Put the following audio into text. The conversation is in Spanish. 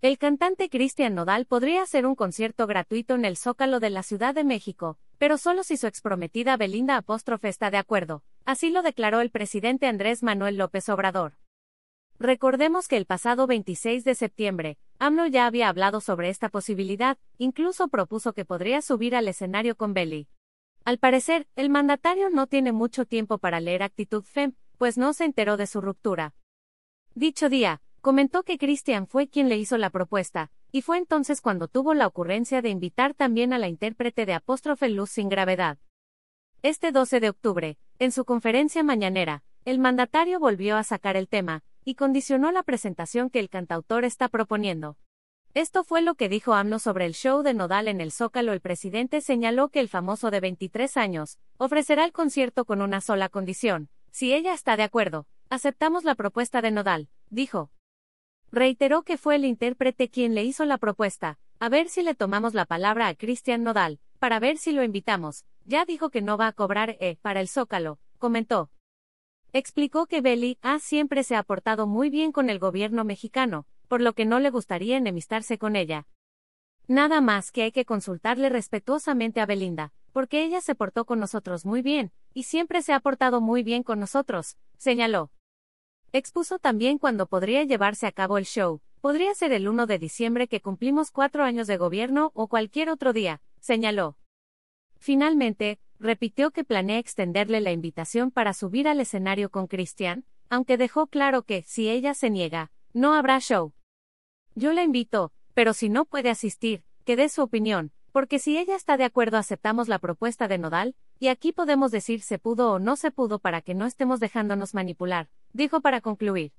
El cantante Cristian Nodal podría hacer un concierto gratuito en el Zócalo de la Ciudad de México, pero solo si su exprometida Belinda Apóstrofe está de acuerdo, así lo declaró el presidente Andrés Manuel López Obrador. Recordemos que el pasado 26 de septiembre, AMLO ya había hablado sobre esta posibilidad, incluso propuso que podría subir al escenario con Beli. Al parecer, el mandatario no tiene mucho tiempo para leer Actitud FEM, pues no se enteró de su ruptura. Dicho día, Comentó que Christian fue quien le hizo la propuesta, y fue entonces cuando tuvo la ocurrencia de invitar también a la intérprete de apóstrofe Luz sin gravedad. Este 12 de octubre, en su conferencia mañanera, el mandatario volvió a sacar el tema, y condicionó la presentación que el cantautor está proponiendo. Esto fue lo que dijo AMLO sobre el show de Nodal en el Zócalo. El presidente señaló que el famoso de 23 años ofrecerá el concierto con una sola condición. Si ella está de acuerdo, aceptamos la propuesta de Nodal, dijo. Reiteró que fue el intérprete quien le hizo la propuesta, a ver si le tomamos la palabra a Cristian Nodal, para ver si lo invitamos, ya dijo que no va a cobrar E para el Zócalo, comentó. Explicó que Beli A siempre se ha portado muy bien con el gobierno mexicano, por lo que no le gustaría enemistarse con ella. Nada más que hay que consultarle respetuosamente a Belinda, porque ella se portó con nosotros muy bien, y siempre se ha portado muy bien con nosotros, señaló. Expuso también cuando podría llevarse a cabo el show. Podría ser el 1 de diciembre que cumplimos cuatro años de gobierno o cualquier otro día, señaló. Finalmente, repitió que planea extenderle la invitación para subir al escenario con Cristian, aunque dejó claro que, si ella se niega, no habrá show. Yo la invito, pero si no puede asistir, que dé su opinión, porque si ella está de acuerdo aceptamos la propuesta de Nodal, y aquí podemos decir se pudo o no se pudo para que no estemos dejándonos manipular dijo para concluir.